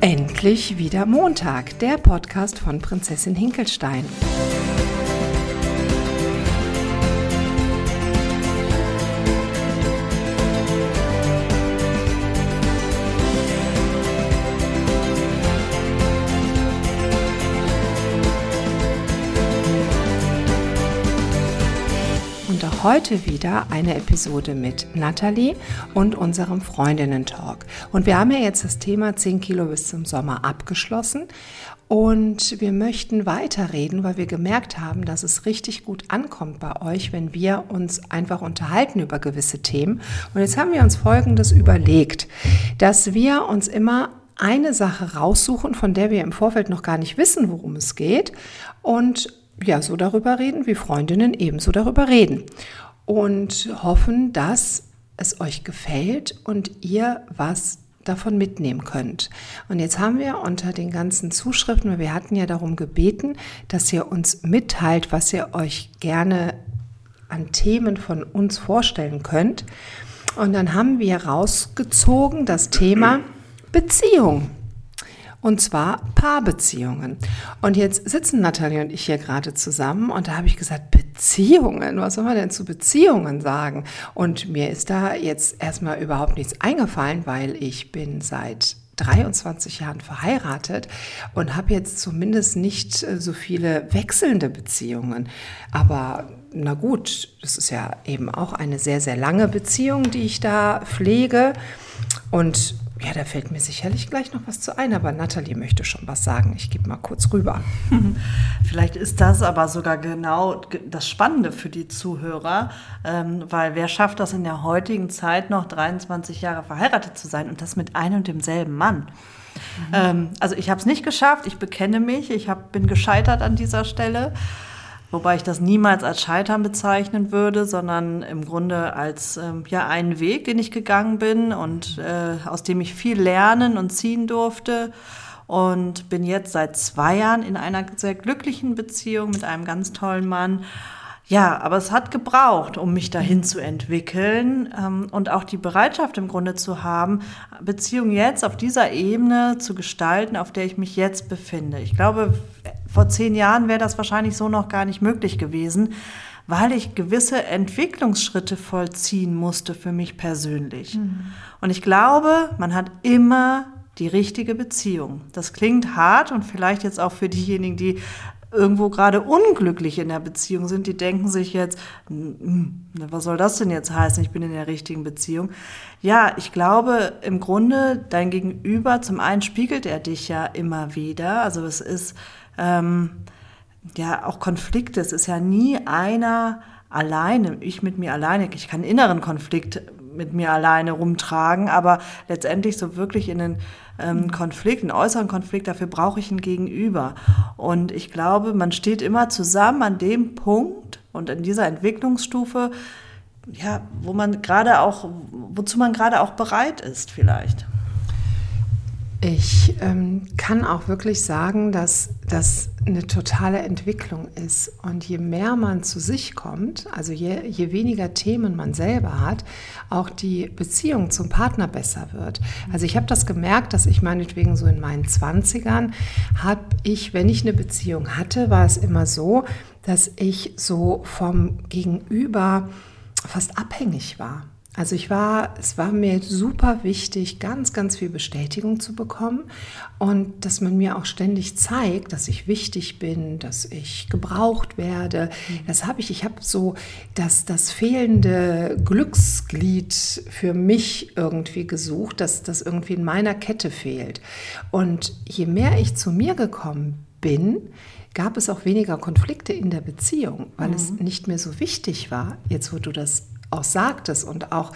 Endlich wieder Montag, der Podcast von Prinzessin Hinkelstein. Heute wieder eine Episode mit Nathalie und unserem Freundinnen-Talk. Und wir haben ja jetzt das Thema 10 Kilo bis zum Sommer abgeschlossen. Und wir möchten weiterreden, weil wir gemerkt haben, dass es richtig gut ankommt bei euch, wenn wir uns einfach unterhalten über gewisse Themen. Und jetzt haben wir uns Folgendes überlegt, dass wir uns immer eine Sache raussuchen, von der wir im Vorfeld noch gar nicht wissen, worum es geht. Und ja, so darüber reden, wie Freundinnen ebenso darüber reden. Und hoffen, dass es euch gefällt und ihr was davon mitnehmen könnt. Und jetzt haben wir unter den ganzen Zuschriften, wir hatten ja darum gebeten, dass ihr uns mitteilt, was ihr euch gerne an Themen von uns vorstellen könnt. Und dann haben wir rausgezogen das Thema Beziehung. Und zwar Paarbeziehungen. Und jetzt sitzen Nathalie und ich hier gerade zusammen und da habe ich gesagt, Beziehungen, was soll man denn zu Beziehungen sagen? Und mir ist da jetzt erstmal überhaupt nichts eingefallen, weil ich bin seit 23 Jahren verheiratet und habe jetzt zumindest nicht äh, so viele wechselnde Beziehungen. Aber na gut, das ist ja eben auch eine sehr, sehr lange Beziehung, die ich da pflege. Und ja, da fällt mir sicherlich gleich noch was zu ein, aber Nathalie möchte schon was sagen. Ich gebe mal kurz rüber. Vielleicht ist das aber sogar genau das Spannende für die Zuhörer, ähm, weil wer schafft das in der heutigen Zeit noch 23 Jahre verheiratet zu sein und das mit einem und demselben Mann? Mhm. Ähm, also ich habe es nicht geschafft, ich bekenne mich, ich hab, bin gescheitert an dieser Stelle. Wobei ich das niemals als Scheitern bezeichnen würde, sondern im Grunde als ähm, ja einen Weg, den ich gegangen bin und äh, aus dem ich viel lernen und ziehen durfte. Und bin jetzt seit zwei Jahren in einer sehr glücklichen Beziehung mit einem ganz tollen Mann. Ja, aber es hat gebraucht, um mich dahin zu entwickeln ähm, und auch die Bereitschaft im Grunde zu haben, Beziehung jetzt auf dieser Ebene zu gestalten, auf der ich mich jetzt befinde. Ich glaube, vor zehn Jahren wäre das wahrscheinlich so noch gar nicht möglich gewesen, weil ich gewisse Entwicklungsschritte vollziehen musste für mich persönlich. Mhm. Und ich glaube, man hat immer die richtige Beziehung. Das klingt hart und vielleicht jetzt auch für diejenigen, die irgendwo gerade unglücklich in der Beziehung sind, die denken sich jetzt, hm, was soll das denn jetzt heißen, ich bin in der richtigen Beziehung. Ja, ich glaube im Grunde, dein Gegenüber, zum einen spiegelt er dich ja immer wieder, also es ist ähm, ja auch Konflikte. Es ist ja nie einer alleine, ich mit mir alleine. Ich kann inneren Konflikt mit mir alleine rumtragen, aber letztendlich so wirklich in den ähm, Konflikt, einen äußeren Konflikt, dafür brauche ich ein Gegenüber. Und ich glaube, man steht immer zusammen an dem Punkt und in dieser Entwicklungsstufe, ja, wo man gerade auch, wozu man gerade auch bereit ist, vielleicht. Ich ähm, kann auch wirklich sagen, dass das eine totale Entwicklung ist. Und je mehr man zu sich kommt, also je, je weniger Themen man selber hat, auch die Beziehung zum Partner besser wird. Also ich habe das gemerkt, dass ich meinetwegen so in meinen Zwanzigern habe ich, wenn ich eine Beziehung hatte, war es immer so, dass ich so vom Gegenüber fast abhängig war. Also ich war, es war mir super wichtig, ganz, ganz viel Bestätigung zu bekommen und dass man mir auch ständig zeigt, dass ich wichtig bin, dass ich gebraucht werde. Das habe ich, ich habe so das, das fehlende Glücksglied für mich irgendwie gesucht, dass das irgendwie in meiner Kette fehlt. Und je mehr ich zu mir gekommen bin, gab es auch weniger Konflikte in der Beziehung, weil mhm. es nicht mehr so wichtig war, jetzt wo du das auch sagtest und auch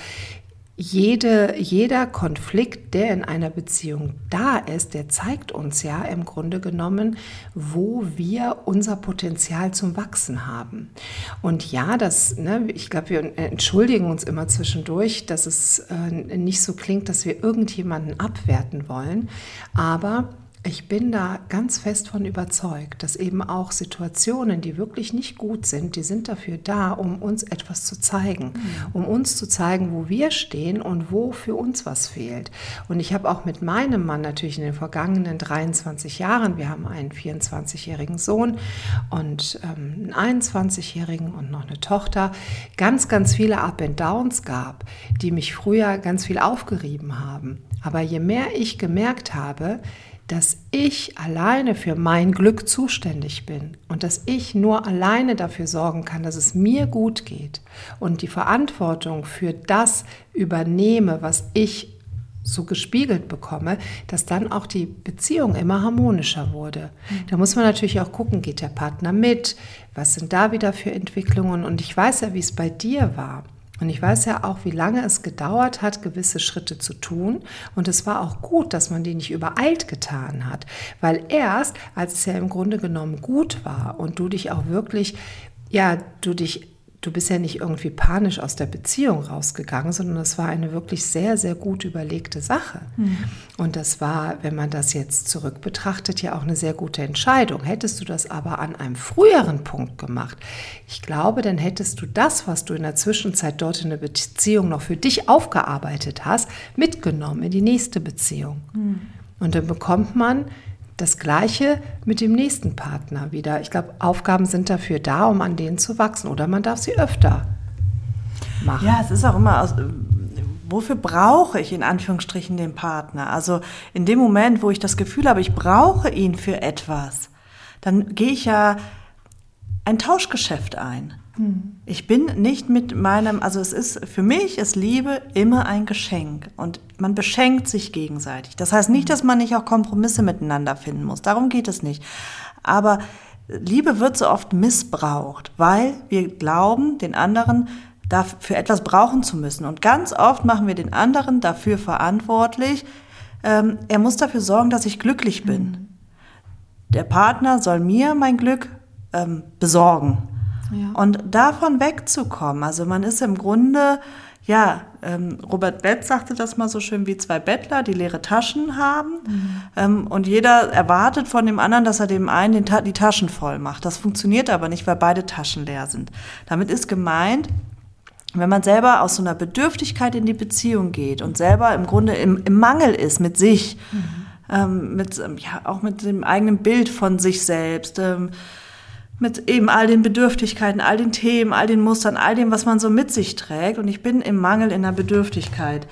jede, jeder Konflikt, der in einer Beziehung da ist, der zeigt uns ja im Grunde genommen, wo wir unser Potenzial zum Wachsen haben. Und ja, das, ne, ich glaube, wir entschuldigen uns immer zwischendurch, dass es äh, nicht so klingt, dass wir irgendjemanden abwerten wollen. Aber Ich bin da ganz fest von überzeugt, dass eben auch Situationen, die wirklich nicht gut sind, die sind dafür da, um uns etwas zu zeigen, mhm. um uns zu zeigen, wo wir stehen und wo für uns was fehlt. Und ich habe auch mit meinem Mann natürlich in den vergangenen 23 Jahren, wir haben einen 24-jährigen Sohn und ähm, einen 21-jährigen und noch eine Tochter, ganz, ganz viele Up and Downs gab, die mich früher ganz viel aufgerieben haben. Aber je mehr ich gemerkt habe, dass ich alleine für mein Glück zuständig bin und dass ich nur alleine dafür sorgen kann, dass es mir gut geht und die Verantwortung für das übernehme, was ich so gespiegelt bekomme, dass dann auch die Beziehung immer harmonischer wurde. Mhm. Da muss man natürlich auch gucken, geht der Partner mit? Was sind da wieder für Entwicklungen? Und ich weiß ja, wie es bei dir war. Und ich weiß ja auch, wie lange es gedauert hat, gewisse Schritte zu tun. Und es war auch gut, dass man die nicht übereilt getan hat. Weil erst, als es ja im Grunde genommen gut war und du dich auch wirklich, ja, du dich du bist ja nicht irgendwie panisch aus der Beziehung rausgegangen, sondern es war eine wirklich sehr, sehr gut überlegte Sache. Mhm. Und das war, wenn man das jetzt zurück betrachtet, ja auch eine sehr gute Entscheidung. Hättest du das aber an einem früheren Punkt gemacht, ich glaube, dann hättest du das, was du in der Zwischenzeit dort in der Beziehung noch für dich aufgearbeitet hast, mitgenommen in die nächste Beziehung. Mhm. Und dann bekommt man das Gleiche mit dem nächsten Partner wieder. Ich glaube, Aufgaben sind dafür da, um an denen zu wachsen. Oder man darf sie öfter machen. Ja, es ist auch immer aus, wofür brauche ich in Anführungsstrichen den Partner? Also in dem Moment, wo ich das Gefühl habe, ich brauche ihn für etwas, dann gehe ich ja ein Tauschgeschäft ein. Ich bin nicht mit meinem, also es ist für mich ist Liebe immer ein Geschenk und man beschenkt sich gegenseitig. Das heißt nicht, dass man nicht auch Kompromisse miteinander finden muss. Darum geht es nicht. Aber Liebe wird so oft missbraucht, weil wir glauben, den anderen dafür etwas brauchen zu müssen. Und ganz oft machen wir den anderen dafür verantwortlich. Ähm, er muss dafür sorgen, dass ich glücklich bin. Mhm. Der Partner soll mir mein Glück ähm, besorgen. Und davon wegzukommen, also man ist im Grunde, ja, ähm, Robert Betz sagte das mal so schön wie zwei Bettler, die leere Taschen haben. Mhm. Ähm, und jeder erwartet von dem anderen, dass er dem einen Ta die Taschen voll macht. Das funktioniert aber nicht, weil beide Taschen leer sind. Damit ist gemeint, wenn man selber aus so einer Bedürftigkeit in die Beziehung geht und selber im Grunde im, im Mangel ist mit sich, mhm. ähm, mit, ja, auch mit dem eigenen Bild von sich selbst, ähm, mit eben all den Bedürftigkeiten, all den Themen, all den Mustern, all dem, was man so mit sich trägt. Und ich bin im Mangel in der Bedürftigkeit.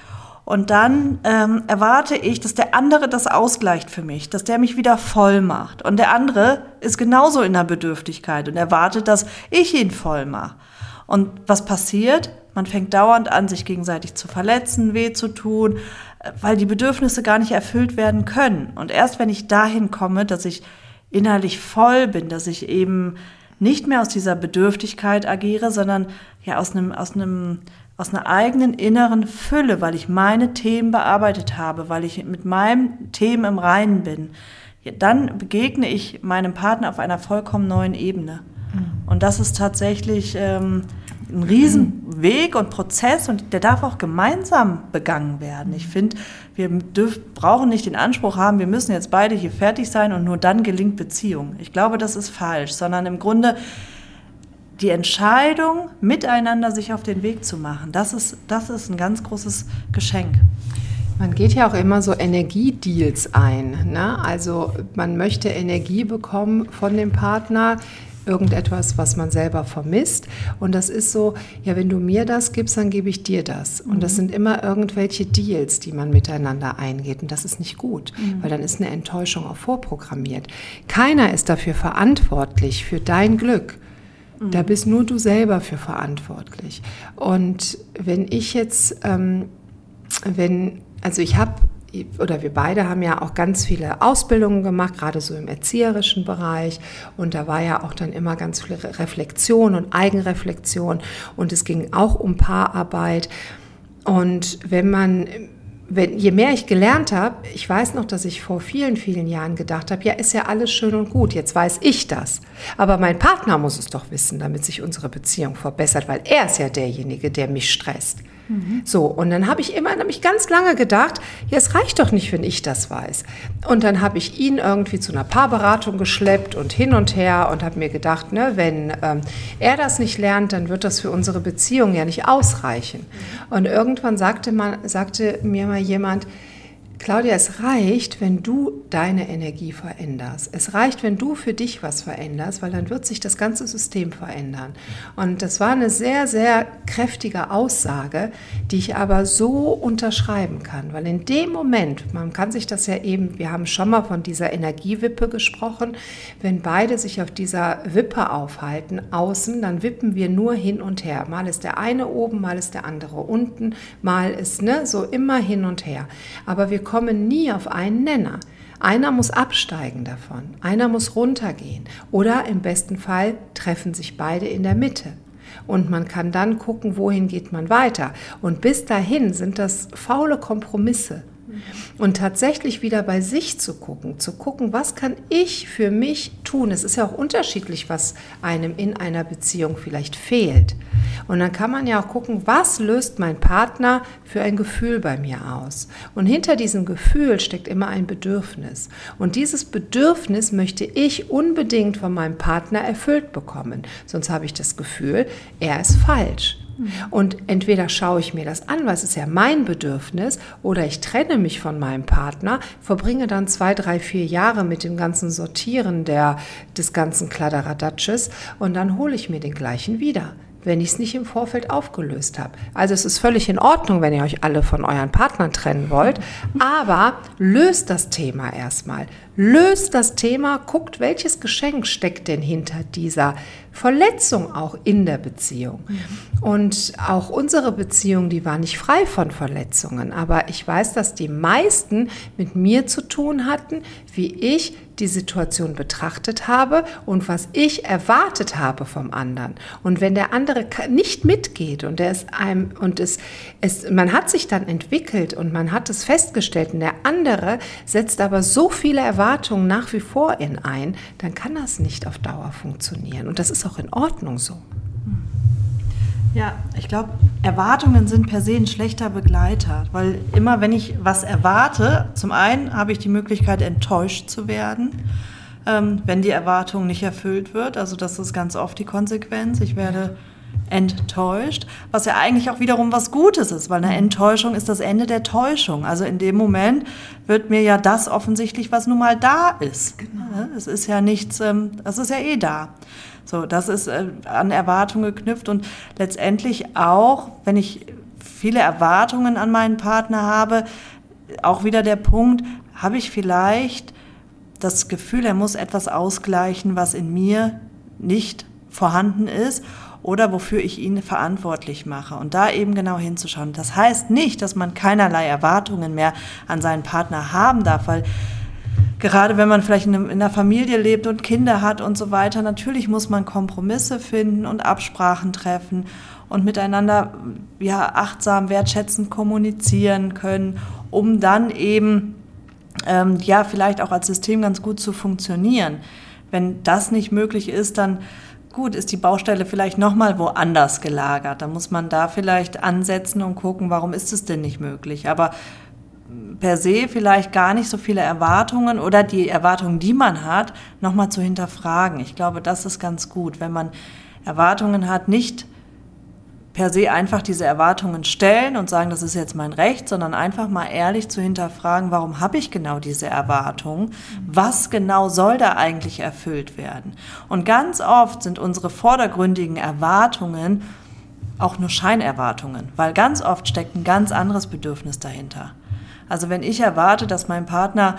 Und dann ähm, erwarte ich, dass der andere das ausgleicht für mich, dass der mich wieder voll macht. Und der andere ist genauso in der Bedürftigkeit und erwartet, dass ich ihn voll mache. Und was passiert? Man fängt dauernd an, sich gegenseitig zu verletzen, weh zu tun, weil die Bedürfnisse gar nicht erfüllt werden können. Und erst wenn ich dahin komme, dass ich innerlich voll bin, dass ich eben nicht mehr aus dieser Bedürftigkeit agiere, sondern ja aus einem, aus einem, aus einer eigenen inneren Fülle, weil ich meine Themen bearbeitet habe, weil ich mit meinem Themen im Reinen bin. Ja, dann begegne ich meinem Partner auf einer vollkommen neuen Ebene. Mhm. Und das ist tatsächlich ähm, ein Riesenweg und Prozess und der darf auch gemeinsam begangen werden. Ich finde, wir dürf, brauchen nicht den Anspruch haben, wir müssen jetzt beide hier fertig sein und nur dann gelingt Beziehung. Ich glaube, das ist falsch, sondern im Grunde die Entscheidung, miteinander sich auf den Weg zu machen, das ist, das ist ein ganz großes Geschenk. Man geht ja auch immer so Energiedeals ein. Ne? Also man möchte Energie bekommen von dem Partner irgendetwas, was man selber vermisst. Und das ist so, ja, wenn du mir das gibst, dann gebe ich dir das. Und das mhm. sind immer irgendwelche Deals, die man miteinander eingeht. Und das ist nicht gut, mhm. weil dann ist eine Enttäuschung auch vorprogrammiert. Keiner ist dafür verantwortlich, für dein Glück. Da mhm. bist nur du selber für verantwortlich. Und wenn ich jetzt, ähm, wenn, also ich habe oder wir beide haben ja auch ganz viele Ausbildungen gemacht, gerade so im erzieherischen Bereich. Und da war ja auch dann immer ganz viel Reflexion und Eigenreflexion. Und es ging auch um Paararbeit. Und wenn man, wenn, je mehr ich gelernt habe, ich weiß noch, dass ich vor vielen, vielen Jahren gedacht habe, ja, ist ja alles schön und gut, jetzt weiß ich das. Aber mein Partner muss es doch wissen, damit sich unsere Beziehung verbessert, weil er ist ja derjenige, der mich stresst. So, und dann habe ich immer, habe ganz lange gedacht, ja, es reicht doch nicht, wenn ich das weiß. Und dann habe ich ihn irgendwie zu einer Paarberatung geschleppt und hin und her und habe mir gedacht, ne, wenn ähm, er das nicht lernt, dann wird das für unsere Beziehung ja nicht ausreichen. Und irgendwann sagte, man, sagte mir mal jemand, Claudia, es reicht, wenn du deine Energie veränderst. Es reicht, wenn du für dich was veränderst, weil dann wird sich das ganze System verändern. Und das war eine sehr, sehr kräftige Aussage, die ich aber so unterschreiben kann, weil in dem Moment, man kann sich das ja eben, wir haben schon mal von dieser Energiewippe gesprochen, wenn beide sich auf dieser Wippe aufhalten, außen, dann wippen wir nur hin und her. Mal ist der eine oben, mal ist der andere unten, mal ist ne, so immer hin und her. Aber wir kommen nie auf einen Nenner. Einer muss absteigen davon, einer muss runtergehen oder im besten Fall treffen sich beide in der Mitte. Und man kann dann gucken, wohin geht man weiter. Und bis dahin sind das faule Kompromisse. Und tatsächlich wieder bei sich zu gucken, zu gucken, was kann ich für mich tun. Es ist ja auch unterschiedlich, was einem in einer Beziehung vielleicht fehlt. Und dann kann man ja auch gucken, was löst mein Partner für ein Gefühl bei mir aus. Und hinter diesem Gefühl steckt immer ein Bedürfnis. Und dieses Bedürfnis möchte ich unbedingt von meinem Partner erfüllt bekommen. Sonst habe ich das Gefühl, er ist falsch. Und entweder schaue ich mir das an, weil es ist ja mein Bedürfnis, oder ich trenne mich von meinem Partner, verbringe dann zwei, drei, vier Jahre mit dem ganzen Sortieren der, des ganzen Kladderadatschs und dann hole ich mir den gleichen wieder wenn ich es nicht im Vorfeld aufgelöst habe. Also es ist völlig in Ordnung, wenn ihr euch alle von euren Partnern trennen wollt, aber löst das Thema erstmal. Löst das Thema, guckt, welches Geschenk steckt denn hinter dieser Verletzung auch in der Beziehung. Und auch unsere Beziehung, die war nicht frei von Verletzungen, aber ich weiß, dass die meisten mit mir zu tun hatten, wie ich die Situation betrachtet habe und was ich erwartet habe vom anderen. Und wenn der andere nicht mitgeht und er ist einem und es, es man hat sich dann entwickelt und man hat es festgestellt und der andere setzt aber so viele Erwartungen nach wie vor in ein, dann kann das nicht auf Dauer funktionieren und das ist auch in Ordnung so. Ja, ich glaube, Erwartungen sind per se ein schlechter Begleiter, weil immer wenn ich was erwarte, zum einen habe ich die Möglichkeit, enttäuscht zu werden, ähm, wenn die Erwartung nicht erfüllt wird. Also das ist ganz oft die Konsequenz. Ich werde enttäuscht, was ja eigentlich auch wiederum was Gutes ist, weil eine Enttäuschung ist das Ende der Täuschung. Also in dem Moment wird mir ja das offensichtlich, was nun mal da ist. Genau. Es ist ja nichts, ähm, das ist ja eh da. So, das ist äh, an Erwartungen geknüpft und letztendlich auch, wenn ich viele Erwartungen an meinen Partner habe, auch wieder der Punkt, habe ich vielleicht das Gefühl, er muss etwas ausgleichen, was in mir nicht vorhanden ist oder wofür ich ihn verantwortlich mache. Und da eben genau hinzuschauen. Das heißt nicht, dass man keinerlei Erwartungen mehr an seinen Partner haben darf, weil gerade wenn man vielleicht in, einer Familie lebt und Kinder hat und so weiter, natürlich muss man Kompromisse finden und Absprachen treffen und miteinander ja achtsam, wertschätzend kommunizieren können, um dann eben ähm, ja vielleicht auch als System ganz gut zu funktionieren. Wenn das nicht möglich ist, dann gut, ist die Baustelle vielleicht nochmal woanders gelagert. Da muss man da vielleicht ansetzen und gucken, warum ist es denn nicht möglich. Aber per se vielleicht gar nicht so viele Erwartungen oder die Erwartungen, die man hat, nochmal zu hinterfragen. Ich glaube, das ist ganz gut, wenn man Erwartungen hat, nicht per se einfach diese Erwartungen stellen und sagen, das ist jetzt mein Recht, sondern einfach mal ehrlich zu hinterfragen, warum habe ich genau diese Erwartung? Was genau soll da eigentlich erfüllt werden? Und ganz oft sind unsere vordergründigen Erwartungen auch nur Scheinerwartungen, weil ganz oft steckt ein ganz anderes Bedürfnis dahinter. Also wenn ich erwarte, dass mein Partner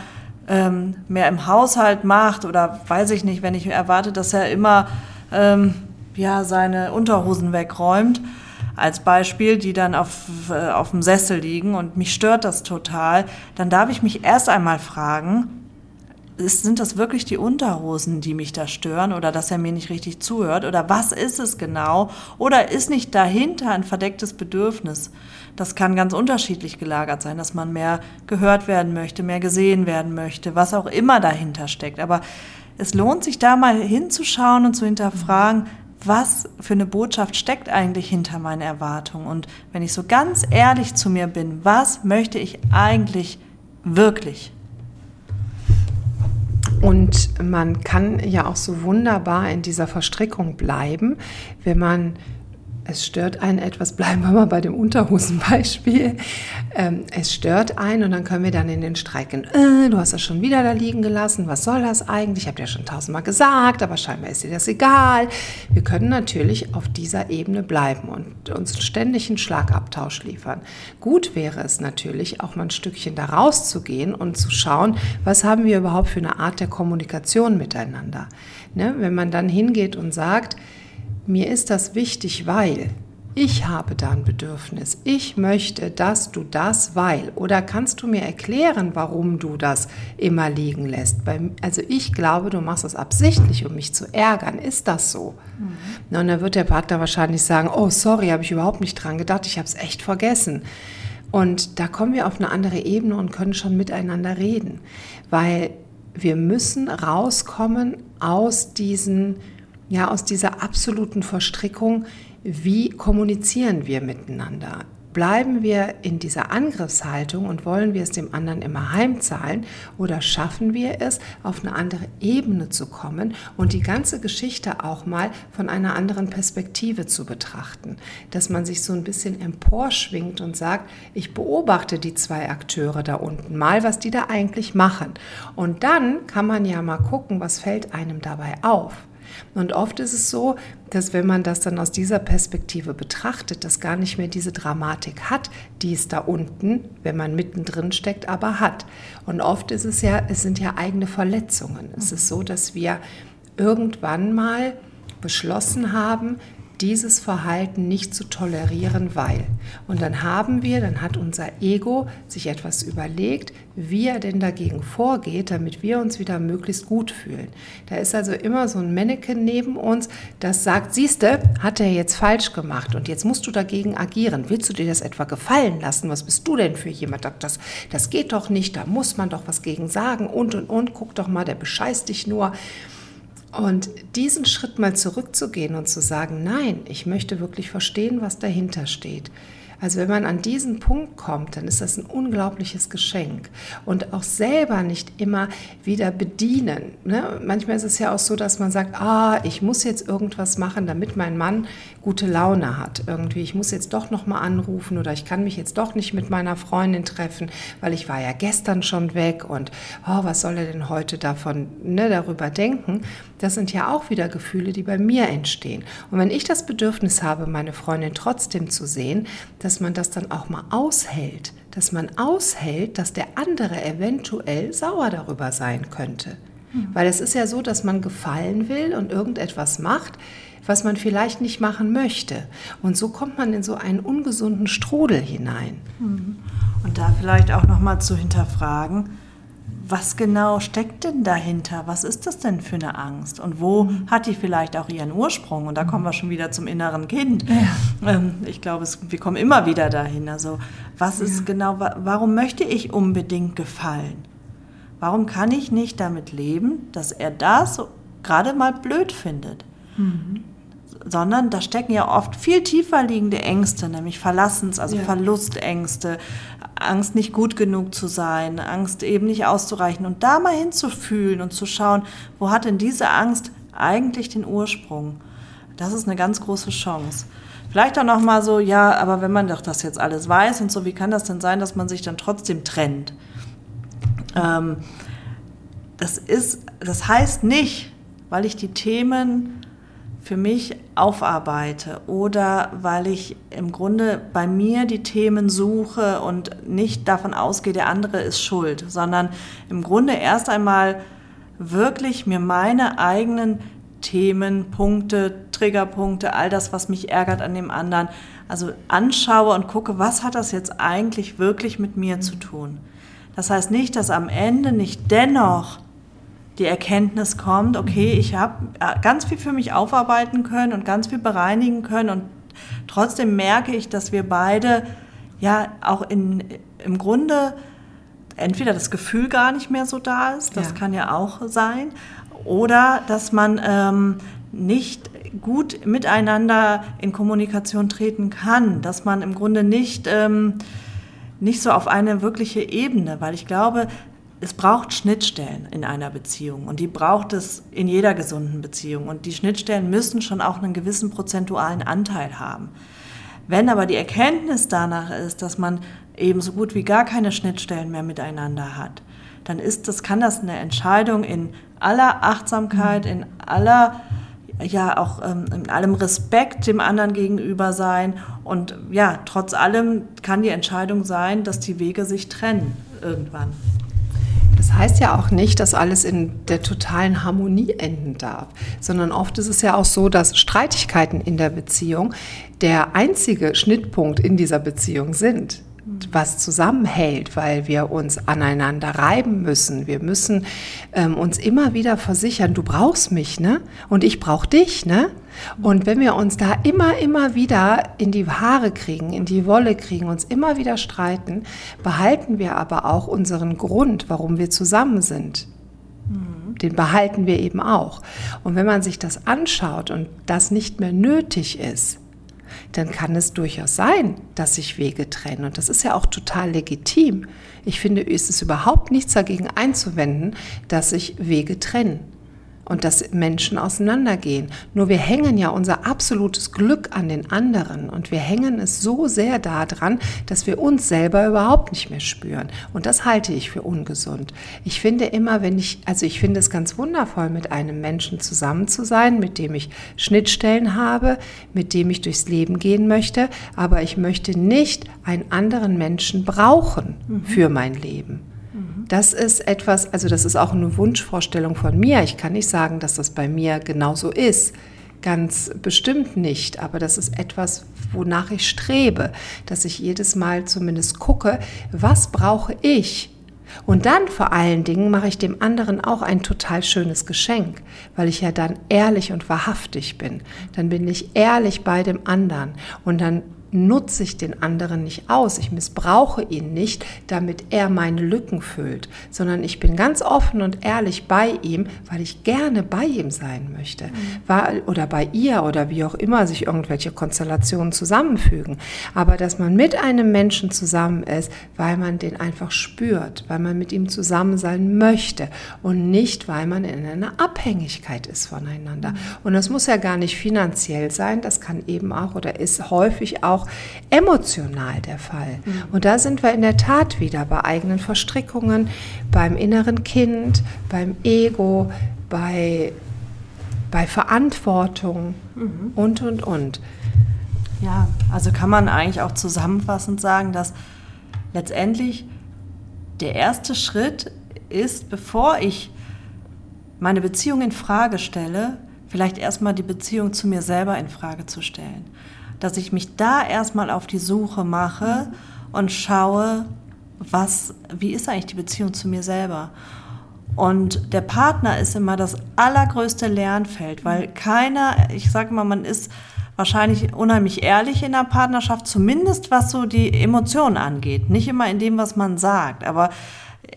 ähm, mehr im Haushalt macht oder weiß ich nicht, wenn ich erwarte, dass er immer ähm, ja, seine Unterhosen wegräumt, als Beispiel, die dann auf, äh, auf dem Sessel liegen und mich stört das total, dann darf ich mich erst einmal fragen, ist, sind das wirklich die Unterhosen, die mich da stören oder dass er mir nicht richtig zuhört oder was ist es genau oder ist nicht dahinter ein verdecktes Bedürfnis? Das kann ganz unterschiedlich gelagert sein, dass man mehr gehört werden möchte, mehr gesehen werden möchte, was auch immer dahinter steckt. Aber es lohnt sich da mal hinzuschauen und zu hinterfragen, was für eine Botschaft steckt eigentlich hinter meinen Erwartungen? Und wenn ich so ganz ehrlich zu mir bin, was möchte ich eigentlich wirklich? Und man kann ja auch so wunderbar in dieser Verstrickung bleiben, wenn man es stört einen etwas, bleiben wir mal bei dem Unterhosenbeispiel. Ähm, es stört einen und dann können wir dann in den Streik gehen. Äh, du hast das schon wieder da liegen gelassen. Was soll das eigentlich? Ich habe dir schon tausendmal gesagt, aber scheinbar ist dir das egal. Wir können natürlich auf dieser Ebene bleiben und uns ständig einen Schlagabtausch liefern. Gut wäre es natürlich, auch mal ein Stückchen da rauszugehen und zu schauen, was haben wir überhaupt für eine Art der Kommunikation miteinander. Ne? Wenn man dann hingeht und sagt, mir ist das wichtig, weil ich habe da ein Bedürfnis. Ich möchte, dass du das, weil. Oder kannst du mir erklären, warum du das immer liegen lässt? Also ich glaube, du machst das absichtlich, um mich zu ärgern. Ist das so? Mhm. Und dann wird der Partner wahrscheinlich sagen, oh, sorry, habe ich überhaupt nicht dran gedacht, ich habe es echt vergessen. Und da kommen wir auf eine andere Ebene und können schon miteinander reden. Weil wir müssen rauskommen aus diesen ja, aus dieser absoluten Verstrickung, wie kommunizieren wir miteinander? Bleiben wir in dieser Angriffshaltung und wollen wir es dem anderen immer heimzahlen oder schaffen wir es, auf eine andere Ebene zu kommen und die ganze Geschichte auch mal von einer anderen Perspektive zu betrachten? Dass man sich so ein bisschen emporschwingt und sagt, ich beobachte die zwei Akteure da unten mal, was die da eigentlich machen. Und dann kann man ja mal gucken, was fällt einem dabei auf. Und oft ist es so, dass wenn man das dann aus dieser Perspektive betrachtet, das gar nicht mehr diese Dramatik hat, die es da unten, wenn man mittendrin steckt, aber hat. Und oft ist es ja, es sind ja eigene Verletzungen. Es ist so, dass wir irgendwann mal beschlossen haben, dieses Verhalten nicht zu tolerieren, weil. Und dann haben wir, dann hat unser Ego sich etwas überlegt, wie er denn dagegen vorgeht, damit wir uns wieder möglichst gut fühlen. Da ist also immer so ein Mannequin neben uns, das sagt, siehste, hat er jetzt falsch gemacht und jetzt musst du dagegen agieren. Willst du dir das etwa gefallen lassen? Was bist du denn für jemand? Das, das geht doch nicht, da muss man doch was gegen sagen und und und. Guck doch mal, der bescheißt dich nur. Und diesen Schritt mal zurückzugehen und zu sagen, nein, ich möchte wirklich verstehen, was dahinter steht. Also wenn man an diesen Punkt kommt, dann ist das ein unglaubliches Geschenk. Und auch selber nicht immer wieder bedienen. Ne? Manchmal ist es ja auch so, dass man sagt, ah, ich muss jetzt irgendwas machen, damit mein Mann gute Laune hat. Irgendwie, ich muss jetzt doch noch mal anrufen oder ich kann mich jetzt doch nicht mit meiner Freundin treffen, weil ich war ja gestern schon weg und oh, was soll er denn heute davon ne, darüber denken? Das sind ja auch wieder Gefühle, die bei mir entstehen. Und wenn ich das Bedürfnis habe, meine Freundin trotzdem zu sehen, dass man das dann auch mal aushält, dass man aushält, dass der andere eventuell sauer darüber sein könnte. Mhm. Weil es ist ja so, dass man gefallen will und irgendetwas macht, was man vielleicht nicht machen möchte. Und so kommt man in so einen ungesunden Strudel hinein. Mhm. Und da vielleicht auch noch mal zu hinterfragen, was genau steckt denn dahinter? Was ist das denn für eine Angst? Und wo mhm. hat die vielleicht auch ihren Ursprung? Und da kommen wir schon wieder zum inneren Kind. Ja. Ähm, ich glaube, wir kommen immer wieder dahin. Also, was ja. ist genau, warum möchte ich unbedingt gefallen? Warum kann ich nicht damit leben, dass er das gerade mal blöd findet? Mhm sondern da stecken ja oft viel tiefer liegende Ängste, nämlich Verlassens, also ja. Verlustängste, Angst nicht gut genug zu sein, Angst eben nicht auszureichen und da mal hinzufühlen und zu schauen, wo hat denn diese Angst eigentlich den Ursprung? Das ist eine ganz große Chance. Vielleicht auch noch mal so, ja, aber wenn man doch das jetzt alles weiß und so, wie kann das denn sein, dass man sich dann trotzdem trennt? Ähm, das ist, das heißt nicht, weil ich die Themen für mich aufarbeite oder weil ich im Grunde bei mir die Themen suche und nicht davon ausgehe, der andere ist schuld, sondern im Grunde erst einmal wirklich mir meine eigenen Themen, Punkte, Triggerpunkte, all das, was mich ärgert an dem anderen, also anschaue und gucke, was hat das jetzt eigentlich wirklich mit mir zu tun. Das heißt nicht, dass am Ende nicht dennoch die Erkenntnis kommt, okay, ich habe äh, ganz viel für mich aufarbeiten können und ganz viel bereinigen können und trotzdem merke ich, dass wir beide ja auch in, im Grunde entweder das Gefühl gar nicht mehr so da ist, das ja. kann ja auch sein, oder dass man ähm, nicht gut miteinander in Kommunikation treten kann, dass man im Grunde nicht, ähm, nicht so auf eine wirkliche Ebene, weil ich glaube, es braucht Schnittstellen in einer Beziehung und die braucht es in jeder gesunden Beziehung und die Schnittstellen müssen schon auch einen gewissen prozentualen Anteil haben. Wenn aber die Erkenntnis danach ist, dass man eben so gut wie gar keine Schnittstellen mehr miteinander hat, dann ist das, kann das eine Entscheidung in aller Achtsamkeit, in aller ja auch ähm, in allem Respekt dem anderen gegenüber sein und ja, trotz allem kann die Entscheidung sein, dass die Wege sich trennen irgendwann. Das heißt ja auch nicht, dass alles in der totalen Harmonie enden darf, sondern oft ist es ja auch so, dass Streitigkeiten in der Beziehung der einzige Schnittpunkt in dieser Beziehung sind was zusammenhält, weil wir uns aneinander reiben müssen. Wir müssen ähm, uns immer wieder versichern, du brauchst mich, ne? Und ich brauche dich, ne? Und wenn wir uns da immer, immer wieder in die Haare kriegen, in die Wolle kriegen, uns immer wieder streiten, behalten wir aber auch unseren Grund, warum wir zusammen sind. Mhm. Den behalten wir eben auch. Und wenn man sich das anschaut und das nicht mehr nötig ist, dann kann es durchaus sein, dass sich Wege trennen. Und das ist ja auch total legitim. Ich finde, ist es überhaupt nichts dagegen einzuwenden, dass sich Wege trennen und dass Menschen auseinandergehen. Nur wir hängen ja unser absolutes Glück an den anderen und wir hängen es so sehr daran, dass wir uns selber überhaupt nicht mehr spüren. Und das halte ich für ungesund. Ich finde immer, wenn ich, also ich finde es ganz wundervoll, mit einem Menschen zusammen zu sein, mit dem ich Schnittstellen habe, mit dem ich durchs Leben gehen möchte, aber ich möchte nicht einen anderen Menschen brauchen mhm. für mein Leben. Das ist etwas, also das ist auch eine Wunschvorstellung von mir. Ich kann nicht sagen, dass das bei mir genauso ist. Ganz bestimmt nicht, aber das ist etwas, wonach ich strebe, dass ich jedes Mal zumindest gucke, was brauche ich? Und dann vor allen Dingen mache ich dem anderen auch ein total schönes Geschenk, weil ich ja dann ehrlich und wahrhaftig bin. Dann bin ich ehrlich bei dem anderen und dann nutze ich den anderen nicht aus, ich missbrauche ihn nicht, damit er meine Lücken füllt, sondern ich bin ganz offen und ehrlich bei ihm, weil ich gerne bei ihm sein möchte. Mhm. Oder bei ihr oder wie auch immer sich irgendwelche Konstellationen zusammenfügen. Aber dass man mit einem Menschen zusammen ist, weil man den einfach spürt, weil man mit ihm zusammen sein möchte und nicht, weil man in einer Abhängigkeit ist voneinander. Mhm. Und das muss ja gar nicht finanziell sein, das kann eben auch oder ist häufig auch auch emotional der Fall. Mhm. Und da sind wir in der Tat wieder bei eigenen Verstrickungen, beim inneren Kind, beim Ego, bei, bei Verantwortung mhm. und, und, und. Ja, also kann man eigentlich auch zusammenfassend sagen, dass letztendlich der erste Schritt ist, bevor ich meine Beziehung in Frage stelle, vielleicht erstmal die Beziehung zu mir selber in Frage zu stellen dass ich mich da erstmal auf die Suche mache und schaue, was, wie ist eigentlich die Beziehung zu mir selber? Und der Partner ist immer das allergrößte Lernfeld, weil keiner, ich sage mal, man ist wahrscheinlich unheimlich ehrlich in der Partnerschaft, zumindest was so die Emotionen angeht. Nicht immer in dem, was man sagt, aber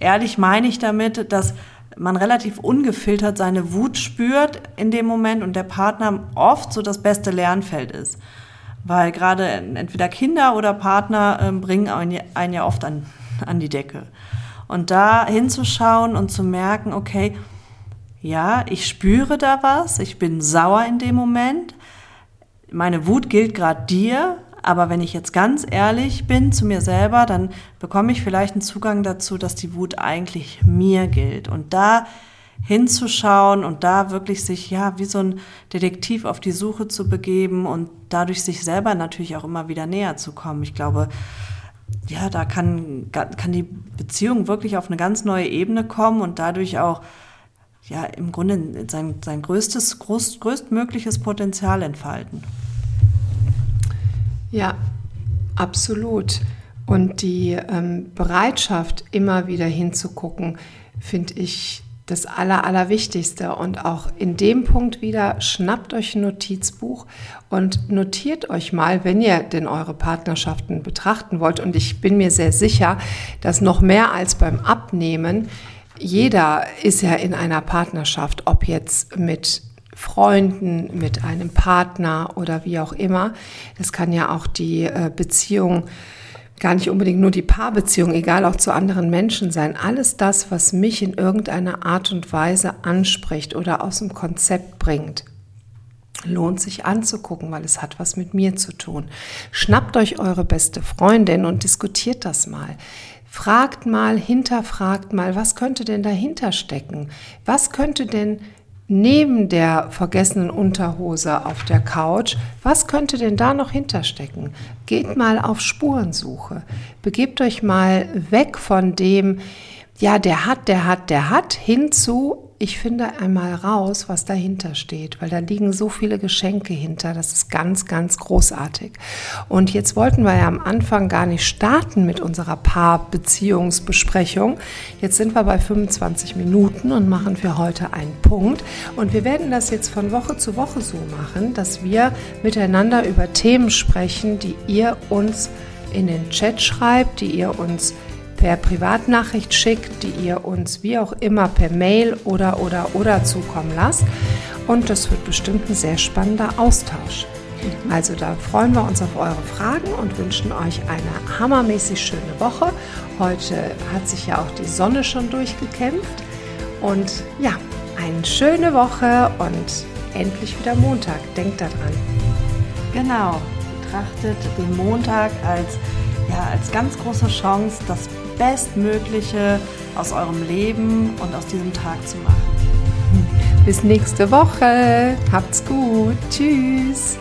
ehrlich meine ich damit, dass man relativ ungefiltert seine Wut spürt in dem Moment und der Partner oft so das beste Lernfeld ist. Weil gerade entweder Kinder oder Partner äh, bringen einen ja oft an, an die Decke. Und da hinzuschauen und zu merken, okay, ja, ich spüre da was, ich bin sauer in dem Moment, meine Wut gilt gerade dir, aber wenn ich jetzt ganz ehrlich bin zu mir selber, dann bekomme ich vielleicht einen Zugang dazu, dass die Wut eigentlich mir gilt. Und da hinzuschauen und da wirklich sich, ja, wie so ein Detektiv auf die Suche zu begeben und dadurch sich selber natürlich auch immer wieder näher zu kommen. Ich glaube, ja, da kann, kann die Beziehung wirklich auf eine ganz neue Ebene kommen und dadurch auch, ja, im Grunde sein, sein größtes, groß, größtmögliches Potenzial entfalten. Ja, absolut. Und die ähm, Bereitschaft, immer wieder hinzugucken, finde ich das Aller, Allerwichtigste. Und auch in dem Punkt wieder, schnappt euch ein Notizbuch und notiert euch mal, wenn ihr denn eure Partnerschaften betrachten wollt. Und ich bin mir sehr sicher, dass noch mehr als beim Abnehmen, jeder ist ja in einer Partnerschaft, ob jetzt mit Freunden, mit einem Partner oder wie auch immer. Das kann ja auch die äh, Beziehung gar nicht unbedingt nur die Paarbeziehung, egal auch zu anderen Menschen sein. Alles das, was mich in irgendeiner Art und Weise anspricht oder aus dem Konzept bringt, lohnt sich anzugucken, weil es hat was mit mir zu tun. Schnappt euch eure beste Freundin und diskutiert das mal. Fragt mal, hinterfragt mal, was könnte denn dahinter stecken? Was könnte denn neben der vergessenen Unterhose auf der Couch, was könnte denn da noch hinterstecken? Geht mal auf Spurensuche. Begebt euch mal weg von dem, ja, der hat, der hat, der hat, hinzu, ich finde einmal raus, was dahinter steht, weil da liegen so viele Geschenke hinter. Das ist ganz, ganz großartig. Und jetzt wollten wir ja am Anfang gar nicht starten mit unserer Paarbeziehungsbesprechung. Jetzt sind wir bei 25 Minuten und machen für heute einen Punkt. Und wir werden das jetzt von Woche zu Woche so machen, dass wir miteinander über Themen sprechen, die ihr uns in den Chat schreibt, die ihr uns per Privatnachricht schickt, die ihr uns wie auch immer per Mail oder oder oder zukommen lasst. Und das wird bestimmt ein sehr spannender Austausch. Also da freuen wir uns auf eure Fragen und wünschen euch eine hammermäßig schöne Woche. Heute hat sich ja auch die Sonne schon durchgekämpft. Und ja, eine schöne Woche und endlich wieder Montag. Denkt daran. Genau, betrachtet den Montag als, ja, als ganz große Chance, das Bestmögliche aus eurem Leben und aus diesem Tag zu machen. Bis nächste Woche. Habt's gut. Tschüss.